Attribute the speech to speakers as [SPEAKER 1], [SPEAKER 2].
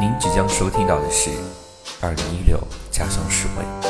[SPEAKER 1] 您即将收听到的是二零一六家乡实惠